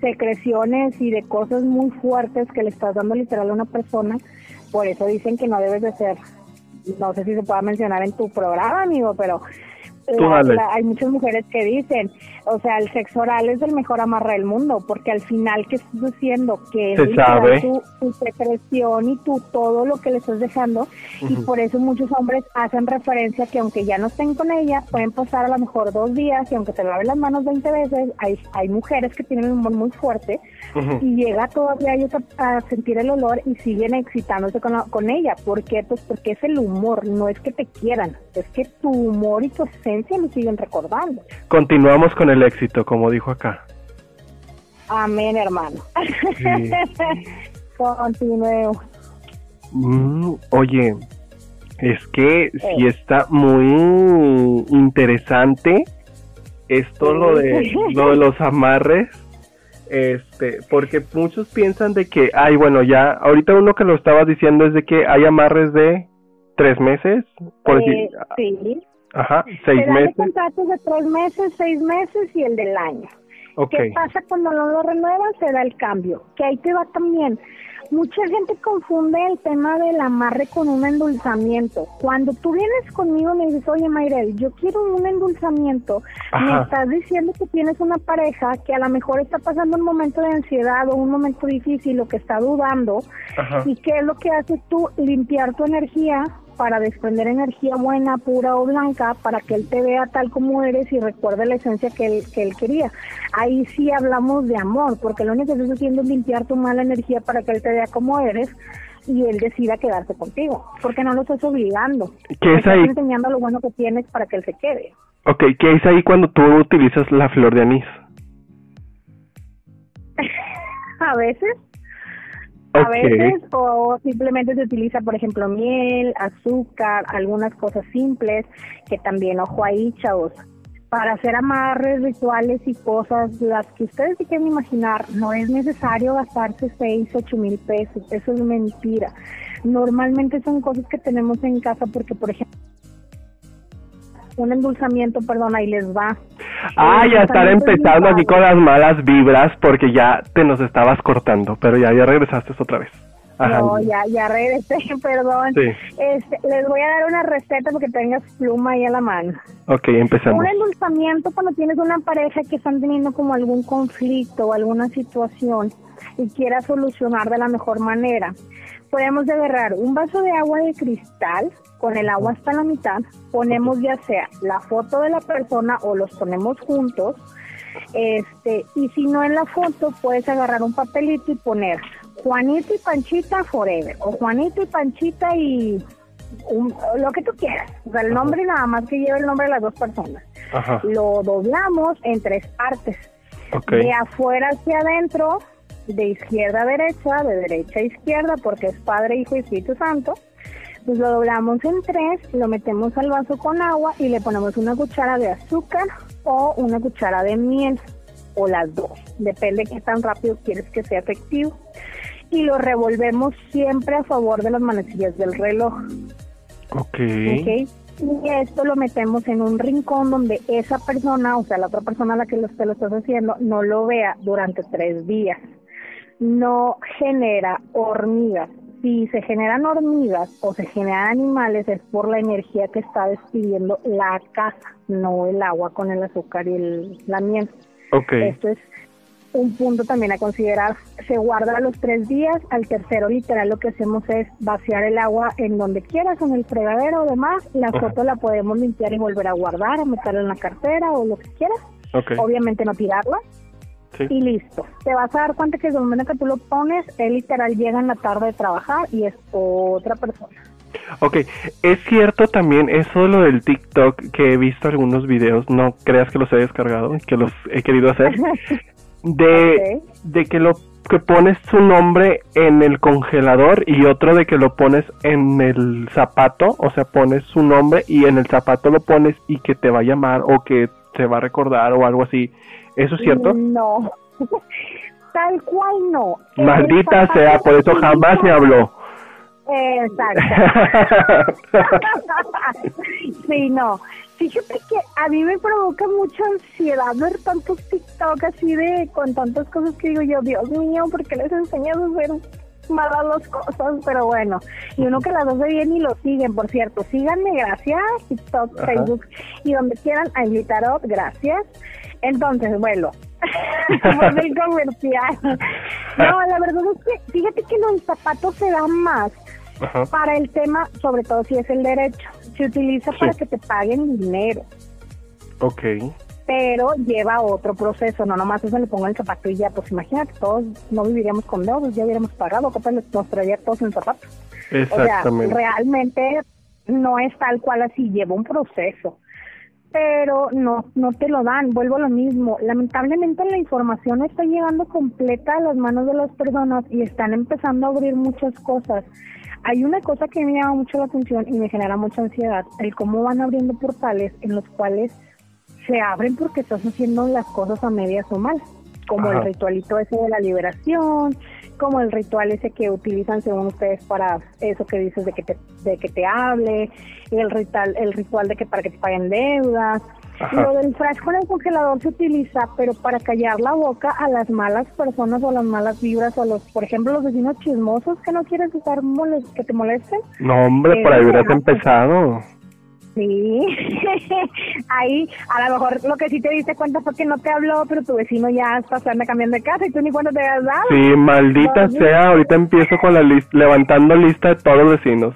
secreciones y de cosas muy fuertes que le estás dando literal a una persona. Por eso dicen que no debes de ser, no sé si se pueda mencionar en tu programa, amigo, pero hay muchas mujeres que dicen, o sea, el sexo oral es el mejor amarre del mundo, porque al final, ¿qué estás haciendo? Que es Tu, tu, secreción y tu, todo lo que le estás dejando, y por eso muchos hombres hacen referencia que aunque ya no estén con ella, pueden pasar a lo mejor dos días, y aunque se laven las manos 20 veces, hay, hay mujeres que tienen un humor muy fuerte, y llega todavía ellos a, sentir el olor y siguen excitándose con, con ella. ¿Por qué? Pues porque es el humor, no es que te quieran, es que tu humor y tu esencia lo siguen recordando. Continuamos con el éxito, como dijo acá. Amén, hermano. Sí. (laughs) Mm, oye, es que sí está muy interesante esto lo de (laughs) lo de los amarres este porque muchos piensan de que ay bueno ya ahorita uno que lo estabas diciendo es de que hay amarres de tres meses por eh, sí Ajá, seis meses. contratos de tres meses, seis meses y el del año. ¿Qué pasa cuando no lo renuevan? Se da el cambio. Que ahí te va también. Mucha gente confunde el tema del amarre con un endulzamiento. Cuando tú vienes conmigo y me dices, oye Mayrel, yo quiero un endulzamiento, me estás diciendo que tienes una pareja que a lo mejor está pasando un momento de ansiedad o un momento difícil o que está dudando. ¿Y qué es lo que haces tú? Limpiar tu energía para desprender energía buena, pura o blanca, para que él te vea tal como eres y recuerde la esencia que él, que él quería. Ahí sí hablamos de amor, porque lo único que estás haciendo es limpiar tu mala energía para que él te vea como eres y él decida quedarse contigo, porque no lo estás obligando. ¿Qué es ahí? Estás enseñando lo bueno que tienes para que él se quede. Ok, ¿qué es ahí cuando tú utilizas la flor de anís? (laughs) a veces a veces o simplemente se utiliza, por ejemplo, miel, azúcar, algunas cosas simples, que también, ojo ahí, chavos, para hacer amarres, rituales y cosas, las que ustedes se quieren imaginar, no es necesario gastarse 6, 8 mil pesos, eso es mentira. Normalmente son cosas que tenemos en casa porque, por ejemplo, un endulzamiento, perdón, ahí les va. Ah, ya estar empezando aquí con las malas vibras porque ya te nos estabas cortando, pero ya, ya regresaste otra vez. No, ya, ya regresé, (laughs) perdón. Este, les voy a dar una receta porque tengas pluma ahí a la mano. Ok, empezamos. Un endulzamiento cuando tienes una pareja que están teniendo como algún conflicto o alguna situación y quiera solucionar de la mejor manera. Podemos agarrar un vaso de agua de cristal, con el agua hasta la mitad, ponemos ya sea la foto de la persona o los ponemos juntos, este, y si no en la foto puedes agarrar un papelito y poner Juanito y Panchita Forever, o Juanito y Panchita y lo que tú quieras, o sea, el nombre nada más que lleve el nombre de las dos personas. Lo doblamos en tres partes, de afuera hacia adentro, de izquierda a derecha, de derecha a izquierda, porque es Padre, Hijo y Espíritu Santo, pues lo doblamos en tres, lo metemos al vaso con agua y le ponemos una cuchara de azúcar o una cuchara de miel o las dos, depende de qué tan rápido quieres que sea efectivo. Y lo revolvemos siempre a favor de las manecillas del reloj. Ok. Y esto lo metemos en un rincón donde esa persona, o sea, la otra persona a la que lo, te lo estás haciendo, no lo vea durante tres días. No genera hormigas, si se generan hormigas o se generan animales es por la energía que está despidiendo la casa, no el agua con el azúcar y el, la miel. Okay. Esto es un punto también a considerar. Se guarda a los tres días, al tercero literal lo que hacemos es vaciar el agua en donde quieras, en el fregadero o demás. La foto la podemos limpiar y volver a guardar, o meterla en la cartera o lo que quieras. Obviamente no tirarla. Sí. y listo. Te vas a dar cuenta que el momento que tú lo pones, él literal llega en la tarde de trabajar y es otra persona. Ok, es cierto también eso de lo del TikTok que he visto algunos videos, no creas que los he descargado, que los he querido hacer, (laughs) de, de que lo que pones su nombre en el congelador y otro de que lo pones en el zapato, o sea, pones su nombre y en el zapato lo pones y que te va a llamar o que te va a recordar o algo así. ¿Eso es cierto? No. (laughs) Tal cual no. Maldita sea, por eso jamás me habló. Exacto. (laughs) (laughs) sí, no. Fíjate que a mí me provoca mucha ansiedad ver tantos TikTok así de con tantas cosas que digo yo, Dios mío, ¿por qué les enseñas a hacer malas las cosas? Pero bueno, y uno que las hace bien y lo siguen, por cierto. Síganme, gracias, TikTok, Ajá. Facebook y donde quieran, a Glitarot, gracias. Entonces, bueno, (laughs) por el comercial. No, la verdad es que fíjate que los zapatos se dan más Ajá. para el tema, sobre todo si es el derecho. Se utiliza para que te paguen dinero, Ok. pero lleva otro proceso, no nomás eso le pongo el zapato y ya, pues imagínate, todos no viviríamos con deudas, ya hubiéramos pagado, capaz les nos traería todos en zapatos. O sea, Exactamente. realmente no es tal cual así, lleva un proceso. Pero no, no te lo dan, vuelvo a lo mismo. Lamentablemente la información está llegando completa a las manos de las personas y están empezando a abrir muchas cosas. Hay una cosa que me llama mucho la atención y me genera mucha ansiedad, el cómo van abriendo portales en los cuales se abren porque estás haciendo las cosas a medias o mal, como Ajá. el ritualito ese de la liberación, como el ritual ese que utilizan según ustedes para eso que dices de que te, de que te hable, el ritual, el ritual de que para que te paguen deudas. Ajá. Lo del frasco en el congelador se utiliza, pero para callar la boca a las malas personas o las malas vibras o a los, por ejemplo, los vecinos chismosos que no quieres estar moles- que te molesten. No, hombre, por ahí Eh, hubieras empezado. Sí, (laughs) ahí a lo mejor lo que sí te diste cuenta fue que no te habló, pero tu vecino ya está se anda cambiando de casa y tú ni cuando te habías dado. Sí, maldita sea, ahorita empiezo con la lista, levantando lista de todos los vecinos.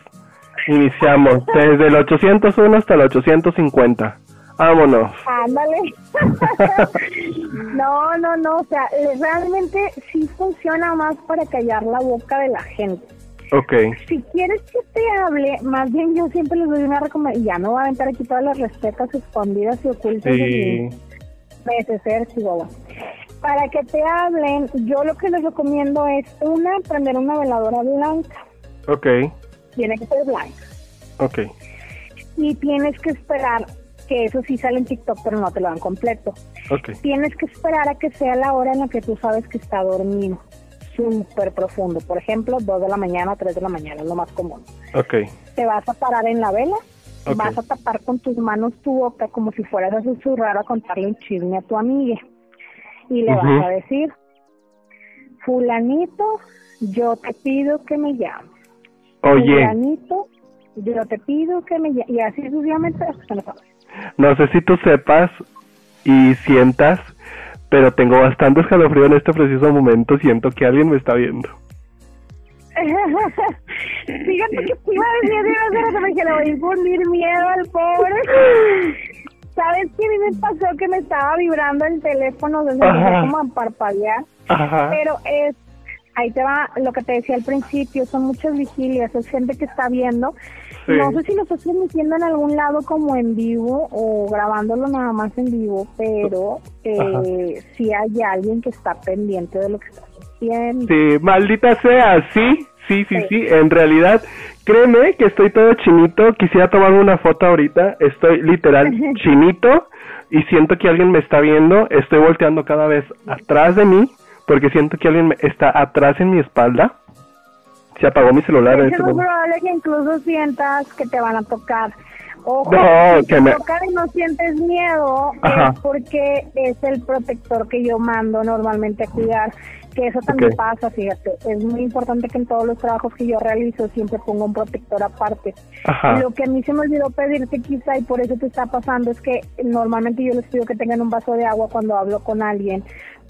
Iniciamos desde el 801 hasta el 850. Vámonos. Ándale. (laughs) no, no, no, o sea, realmente sí funciona más para callar la boca de la gente. Ok, Si quieres que te hable, más bien yo siempre les doy una recomendación, ya no voy a aventar aquí todas las recetas escondidas y ocultas de sí. mi neceser, Chihuahua. Para que te hablen, yo lo que les recomiendo es, una, prender una veladora blanca, Ok, tiene que ser blanca, ok. y tienes que esperar, que eso sí sale en TikTok, pero no te lo dan completo. Ok, Tienes que esperar a que sea la hora en la que tú sabes que está dormido, súper profundo. Por ejemplo, 2 de la mañana o 3 de la mañana, es lo más común. ok, Te vas a parar en la vela, Ok. vas a tapar con tus manos tu boca como si fueras a susurrar a contarle un chisme a tu amiga. Y le vas a decir, fulanito, yo te pido que me llames. Oye, Fulanito, yo te pido que me llames. Y así sucesivamente hasta que no sabes. No sé si tú sepas y sientas, pero tengo bastante escalofrío en este preciso momento. Siento que alguien me está viendo. (laughs) Fíjate que te iba a decir de una cosa que le voy a infundir miedo al pobre. ¿Sabes qué a mí me pasó? Que me estaba vibrando el teléfono desde como a parpadear. Ajá. Pero es, ahí te va lo que te decía al principio, son muchas vigilias, es gente que está viendo. Sí. No sé si lo estás transmitiendo en algún lado como en vivo o grabándolo nada más en vivo, pero eh, sí hay alguien que está pendiente de lo que estás haciendo. Sí, maldita sea, sí, sí, sí, Sí. sí, en realidad, créeme que estoy todo chinito, quisiera tomarme una foto ahorita, estoy literal (laughs) chinito y siento que alguien me está viendo, estoy volteando cada vez atrás de mí porque siento que alguien me- está atrás en mi espalda. Se apagó mi celular Es este muy probable que incluso sientas que te van a tocar. Ojo, No, si que te me- tocan y no sientes miedo, Ajá. es porque es el protector que yo mando normalmente a cuidar. Que eso también pasa, fíjate. Es muy importante que en todos los trabajos que yo realizo siempre ponga un protector aparte. Ajá. Lo que a mí se me olvidó pedirte quizá y por eso te está pasando es que normalmente yo les pido que tengan un vaso de agua cuando hablo con alguien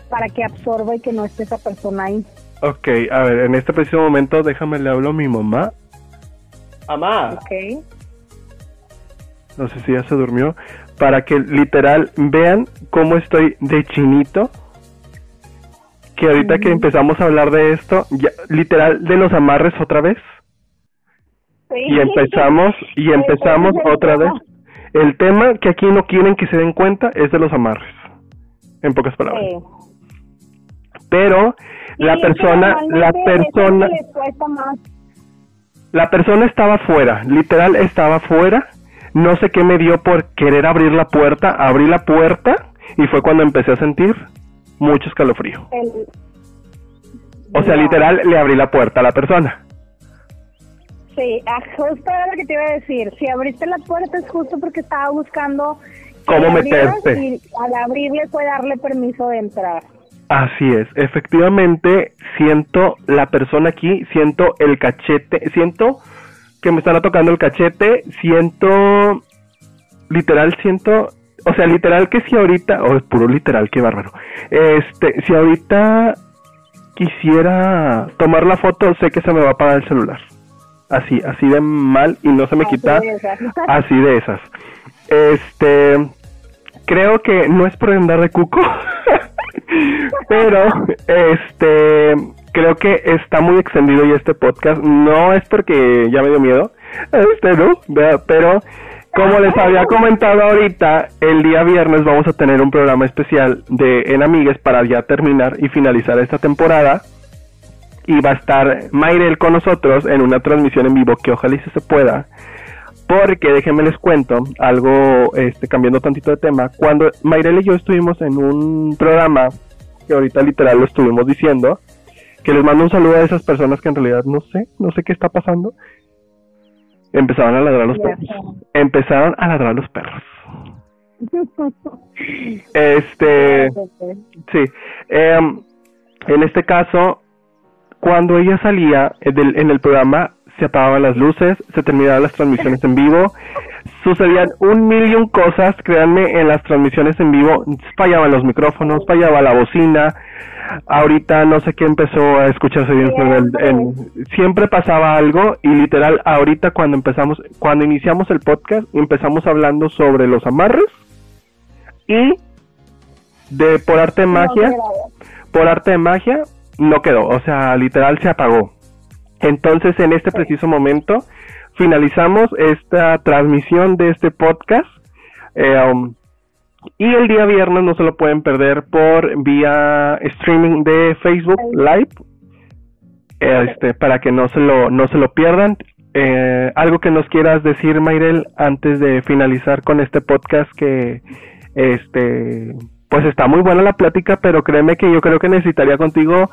para que absorba y que no esté esa persona ahí. Ok, a ver, en este preciso momento déjame le hablo a mi mamá. Mamá. ¿Ok? No sé si ya se durmió. Para que literal vean cómo estoy de chinito. que ahorita que empezamos a hablar de esto, ya, literal, de los amarres otra vez. Sí. Y empezamos, y empezamos otra vez. El tema que aquí no quieren que se den cuenta es de los amarres. En pocas palabras. Sí. Pero la Sí, persona, la persona, la persona estaba fuera, literal estaba fuera. No sé qué me dio por querer abrir la puerta, abrí la puerta y fue cuando empecé a sentir mucho escalofrío. El, O sea, literal le abrí la puerta a la persona. Sí, ah, justo era lo que te iba a decir. Si abriste la puerta es justo porque estaba buscando ¿Cómo meterte? Y al abrirle fue darle permiso de entrar. Así es, efectivamente siento la persona aquí, siento el cachete, siento que me están tocando el cachete, siento, literal siento, o sea, literal que si ahorita, o es puro literal, qué bárbaro, este, si ahorita quisiera tomar la foto, sé que se me va a apagar el celular, así, así de mal y no se me Así quita, de así de esas. Este, creo que no es por andar de cuco, (laughs) (laughs) pero este, creo que está muy extendido ya este podcast. No es porque ya me dio miedo, este no, pero como les había comentado ahorita, el día viernes vamos a tener un programa especial de En Amigues para ya terminar y finalizar esta temporada. Y va a estar Mayrel con nosotros en una transmisión en vivo que ojalá y se pueda. Porque déjenme les cuento algo, este, cambiando tantito de tema. Cuando Mayrel y yo estuvimos en un programa, que ahorita literal lo estuvimos diciendo, que les mando un saludo a esas personas que en realidad no sé, no sé qué está pasando. Empezaron a ladrar los perros. Empezaron a ladrar los perros. (laughs) Este, sí. Em, en este caso, cuando ella salía en el programa, se apagaban las luces, se terminaban las transmisiones en vivo, sucedían un millón cosas, créanme, en las transmisiones en vivo, fallaban los micrófonos, fallaba la bocina, ahorita no sé qué empezó a escucharse bien, el- siempre pasaba algo y literal, ahorita cuando empezamos, cuando iniciamos el podcast, empezamos hablando sobre los amarres y de por arte de magia, por arte de magia, no quedó, o sea, literal se apagó. Entonces, en este preciso momento, finalizamos esta transmisión de este podcast. eh, um, y el día viernes no se lo pueden perder por vía streaming de Facebook Live. Este, para que no se lo, no se lo pierdan. Eh, algo que nos quieras decir, Mayrel, antes de finalizar con este podcast que, este, pues está muy buena la plática, pero créeme que yo creo que necesitaría contigo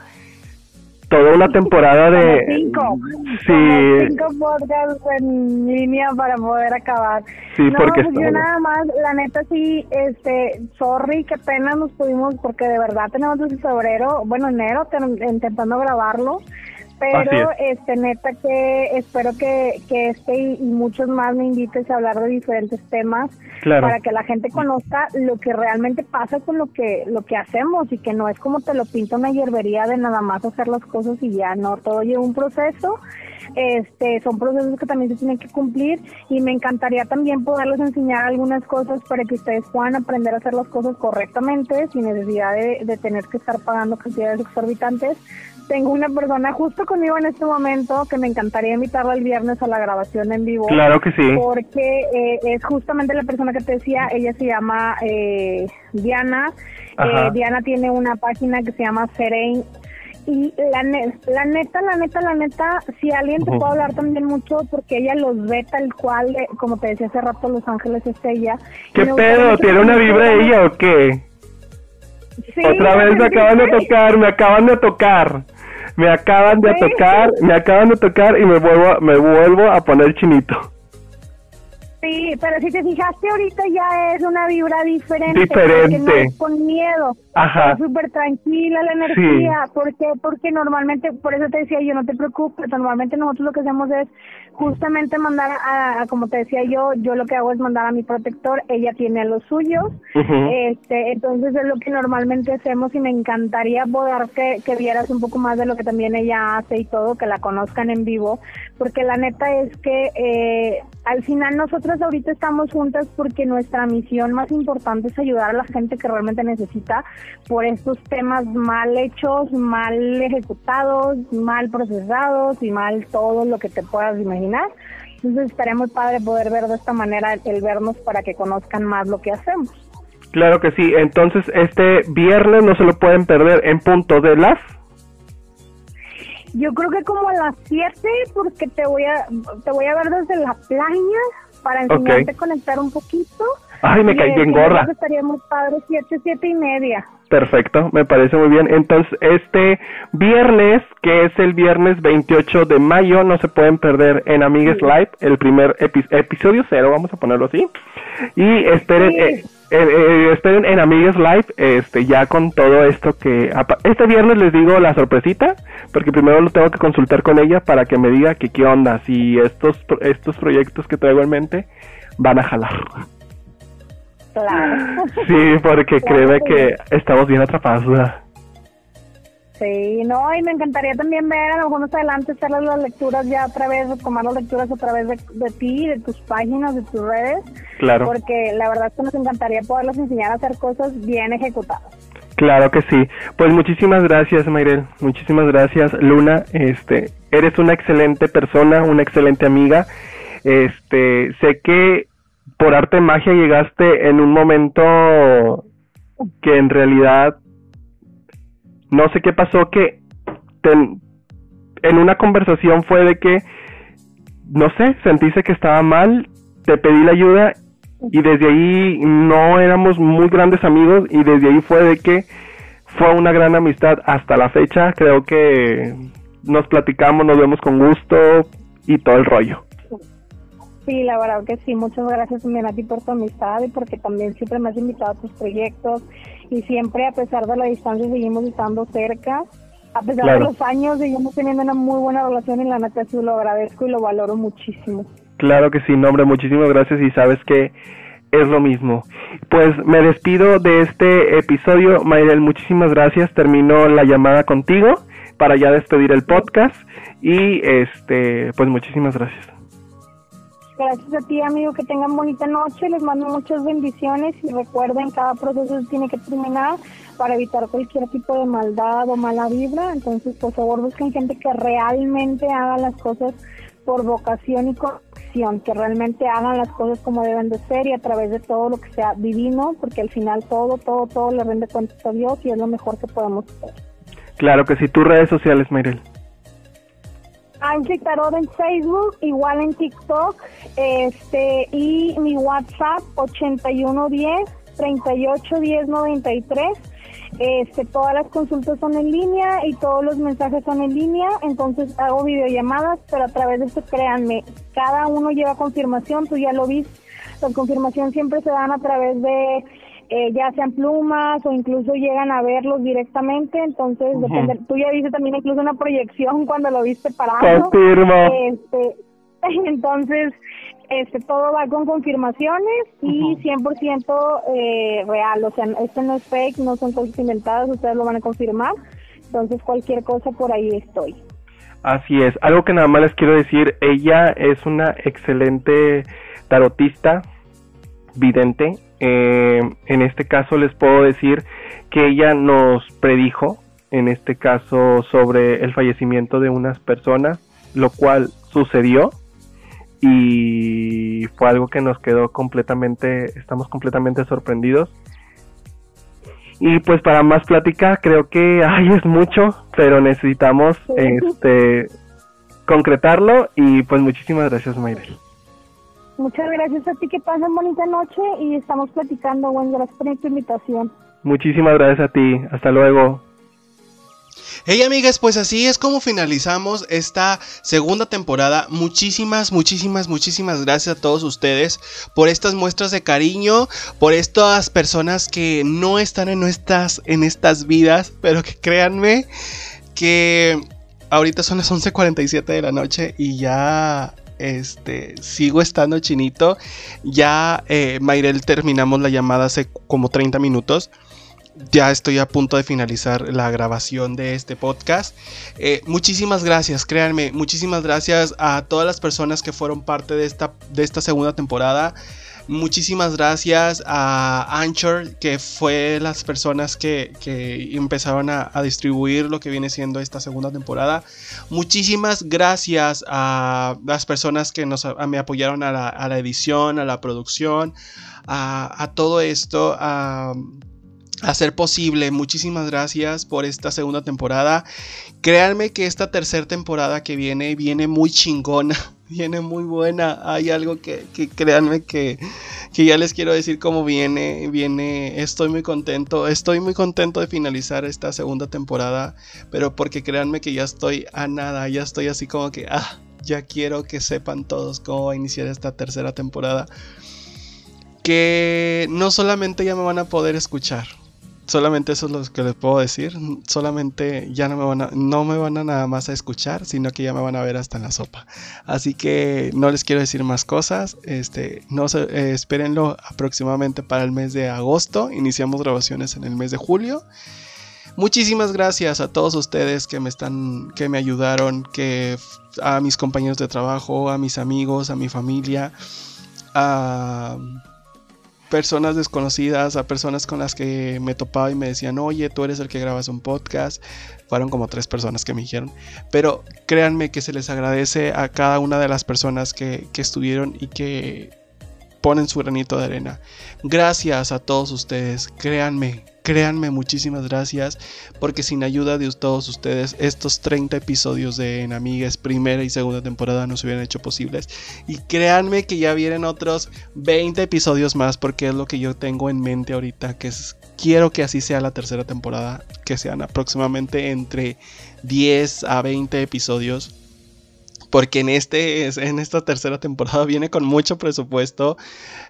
toda una temporada de Como cinco. sí Como cinco podcasts en línea para poder acabar. Sí, no, porque pues yo nada más, la neta sí, este, sorry, qué pena nos pudimos, porque de verdad tenemos desde febrero, bueno, enero, ten- intentando grabarlo, pero este, neta que espero que, que este y, y muchos más me invites a hablar de diferentes temas Claro. para que la gente conozca lo que realmente pasa con lo que lo que hacemos y que no es como te lo pinta una hierbería de nada más hacer las cosas y ya no todo lleva un proceso. Este son procesos que también se tienen que cumplir y me encantaría también poderles enseñar algunas cosas para que ustedes puedan aprender a hacer las cosas correctamente sin necesidad de, de tener que estar pagando cantidades exorbitantes tengo una persona justo conmigo en este momento que me encantaría invitarla el viernes a la grabación en vivo Claro que sí. porque eh, es justamente la persona que te decía, ella se llama eh, Diana. Eh, Diana tiene una página que se llama Serene y la, ne- la neta, la neta, la neta, si alguien te puede hablar también mucho porque ella los ve tal cual, eh, como te decía hace rato, Los Ángeles es ella. ¿Qué pedo? ¿Tiene una vibra ella o qué? Sí, Otra vez me acaban de tocar, me acaban de tocar. Me acaban de tocar, me acaban de tocar y me vuelvo, me vuelvo a poner chinito. Sí, pero si te fijaste ahorita ya es una vibra diferente. Diferente. no es con miedo. Ajá. Súper tranquila la energía. ¿Por qué? Porque normalmente, por eso te decía yo, no te preocupes. Normalmente nosotros lo que hacemos es justamente mandar a, a- como te decía yo, yo lo que hago es mandar a mi protector. Ella tiene a los suyos. Este, entonces es lo que normalmente hacemos y me encantaría poder que, que vieras un poco más de lo que también ella hace y todo, que la conozcan en vivo, porque la neta es que eh, al final nosotros ahorita estamos juntas porque nuestra misión más importante es ayudar a la gente que realmente necesita por estos temas mal hechos, mal ejecutados, mal procesados y mal todo lo que te puedas imaginar. Entonces estaría muy padre poder ver de esta manera el vernos para que conozcan más lo que hacemos. Claro que sí, entonces este viernes no se lo pueden perder en punto de las yo creo que como a las 7 porque te voy a te voy a ver desde la playa para enseñarte a conectar un poquito. Ay, me caí en gorra. Estaría muy padre, 7, 7 y media. Perfecto, me parece muy bien. Entonces, este viernes, que es el viernes 28 de mayo, no se pueden perder en Amigues Live, el primer episodio cero, vamos a ponerlo así. Y esperen, eh, eh, eh, esperen en Amigues Live, este, ya con todo esto que... Este viernes les digo la sorpresita, porque primero lo tengo que consultar con ella para que me diga que qué onda, si estos, estos proyectos que traigo en mente van a jalar. Claro. Sí, porque créeme que estamos bien atrapados. Sí, no, y me encantaría también ver a lo adelante hacer las lecturas ya a través, tomar las lecturas a través de, de ti, de tus páginas, de tus redes. Claro. Porque la verdad es que nos encantaría poderles enseñar a hacer cosas bien ejecutadas. Claro que sí. Pues muchísimas gracias, Mayrel. Muchísimas gracias, Luna. Este, eres una excelente persona, una excelente amiga. Este, sé que por arte magia llegaste en un momento que en realidad no sé qué pasó que en una conversación fue de que no sé, sentiste que estaba mal, te pedí la ayuda y desde ahí no éramos muy grandes amigos y desde ahí fue de que fue una gran amistad hasta la fecha, creo que nos platicamos, nos vemos con gusto y todo el rollo. Sí, la verdad que sí. Muchas gracias también a ti por tu amistad y porque también siempre me has invitado a tus proyectos y siempre a pesar de la distancia seguimos estando cerca. A pesar de los años seguimos teniendo una muy buena relación y la neta sí lo agradezco y lo valoro muchísimo. Claro que sí, nombre, muchísimas gracias y sabes que es lo mismo. Pues me despido de este episodio, Mayrel, muchísimas gracias. Termino la llamada contigo para ya despedir el podcast y este, pues muchísimas gracias. Gracias a ti, amigo, que tengan bonita noche. Les mando muchas bendiciones y recuerden, cada proceso tiene que terminar para evitar cualquier tipo de maldad o mala vibra. Entonces, por favor, busquen gente que realmente haga las cosas por vocación y convicción, que realmente hagan las cosas como deben de ser y a través de todo lo que sea divino, porque al final todo, todo, todo le rende cuentas a Dios y es lo mejor que podemos hacer. Claro que sí, tus redes sociales, Mayrel. Angie Tarot en Facebook, igual en TikTok, este, y mi WhatsApp 8110 381093. Este, todas las consultas son en línea y todos los mensajes son en línea, entonces hago videollamadas, pero a través de esto créanme, cada uno lleva confirmación, tú ya lo viste, las confirmaciones siempre se dan a través de eh, ya sean plumas o incluso llegan a verlos directamente, entonces depende, tú ya viste también incluso una proyección (laughs) cuando lo viste parado. Este, (laughs) entonces, este todo va con confirmaciones y 100% eh, real, o sea, esto no es fake, no son cosas inventadas, ustedes lo van a confirmar, entonces cualquier cosa por ahí estoy. Así es, algo que nada más les quiero decir, ella es una excelente tarotista, vidente, eh, en este caso les puedo decir que ella nos predijo, en este caso, sobre el fallecimiento de unas personas, lo cual sucedió y fue algo que nos quedó completamente, estamos completamente sorprendidos. Y pues para más plática, creo que ay, es mucho, pero necesitamos (laughs) este concretarlo y pues muchísimas gracias, Mayrel. Muchas gracias a ti, que pasen bonita noche y estamos platicando. Bueno, gracias por tu invitación. Muchísimas gracias a ti. Hasta luego. Hey amigas, pues así es como finalizamos esta segunda temporada. Muchísimas, muchísimas, muchísimas gracias a todos ustedes por estas muestras de cariño, por estas personas que no están en nuestras, en estas vidas, pero que créanme que ahorita son las 11:47 de la noche y ya este, sigo estando chinito. Ya, eh, Mayrel, terminamos la llamada hace como 30 minutos. ya estoy a punto de finalizar la grabación de este podcast. Eh, muchísimas gracias, créanme, muchísimas gracias a todas las personas que fueron parte de esta, de esta segunda temporada. Muchísimas gracias a Anchor, que fue las personas que, empezaron a, distribuir lo que viene siendo esta segunda temporada. Muchísimas gracias a las personas que nos, me apoyaron a la, edición, a la producción, a, todo esto, a hacer posible. Muchísimas gracias por esta segunda temporada. Créanme que esta tercera temporada que viene viene muy chingona viene muy buena. Hay algo que, créanme que, que, ya les quiero decir cómo viene. Viene, estoy muy contento. Estoy muy contento de finalizar esta segunda temporada. Pero porque créanme que ya estoy a nada. Ya estoy así como que, ah, ya quiero que sepan todos cómo va a iniciar esta tercera temporada. Que no solamente ya me van a poder escuchar solamente eso es lo que les puedo decir. Solamente ya no me van a, no me van a nada más a escuchar, sino que ya me van a ver hasta en la sopa. Así que no les quiero decir más cosas. Este, no se, eh, espérenlo aproximadamente para el mes de agosto. Iniciamos grabaciones en el mes de julio. Muchísimas gracias a todos ustedes que me están, que me ayudaron, que a mis compañeros de trabajo, a mis amigos, a mi familia, a personas desconocidas, a personas con las que me topaba y me decían, oye, tú eres el que grabas un podcast. Fueron como tres personas que me dijeron. Pero créanme que se les agradece a cada una de las personas que, que estuvieron y que ponen su granito de arena. Gracias a todos ustedes, créanme, créanme, muchísimas gracias, porque sin ayuda de todos ustedes, estos 30 episodios de Enamigues, primera y segunda temporada, no se hubieran hecho posibles. Y créanme que ya vienen otros 20 episodios más, porque es lo que yo tengo en mente ahorita, que quiero que así sea la tercera temporada, que sean aproximadamente entre 10 a 20 episodios porque en, este, en esta tercera temporada viene con mucho presupuesto,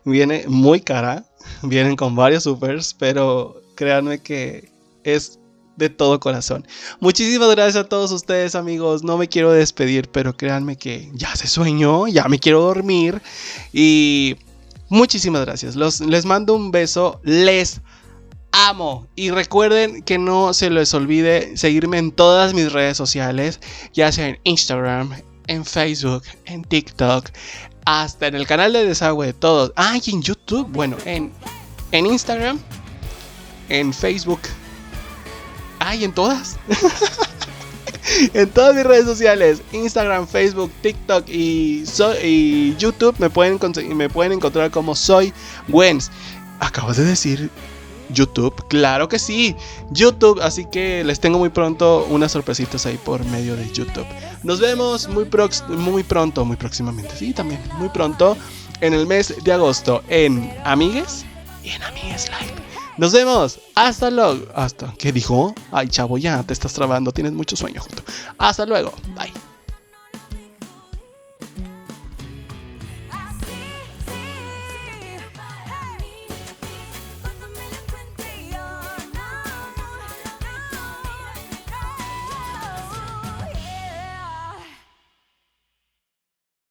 viene muy cara, vienen con varios supers, pero créanme que es de todo corazón. Muchísimas gracias a todos ustedes amigos, no me quiero despedir, pero créanme que ya se sueño, ya me quiero dormir y muchísimas gracias. Los, les mando un beso, les amo. Y recuerden que no se les olvide seguirme en todas mis redes sociales, ya sea en Instagram, en Facebook, en TikTok, hasta en el canal de desagüe de todos. Ah, y en YouTube, bueno, en, en Instagram, en Facebook. Ah, en todas. (laughs) en todas mis redes sociales, Instagram, Facebook, TikTok y, YouTube me pueden, me pueden encontrar como soy Wens. Acabas de decir YouTube, claro que sí, YouTube, así que les tengo muy pronto unas sorpresitas ahí por medio de YouTube. Nos vemos muy, muy pronto, muy próximamente, sí, también, muy pronto, en el mes de agosto en Amigues y en Amigues Live. Nos vemos, hasta luego, hasta, ¿qué dijo? Ay chavo, ya te estás trabando, tienes mucho sueño junto. Hasta luego, bye.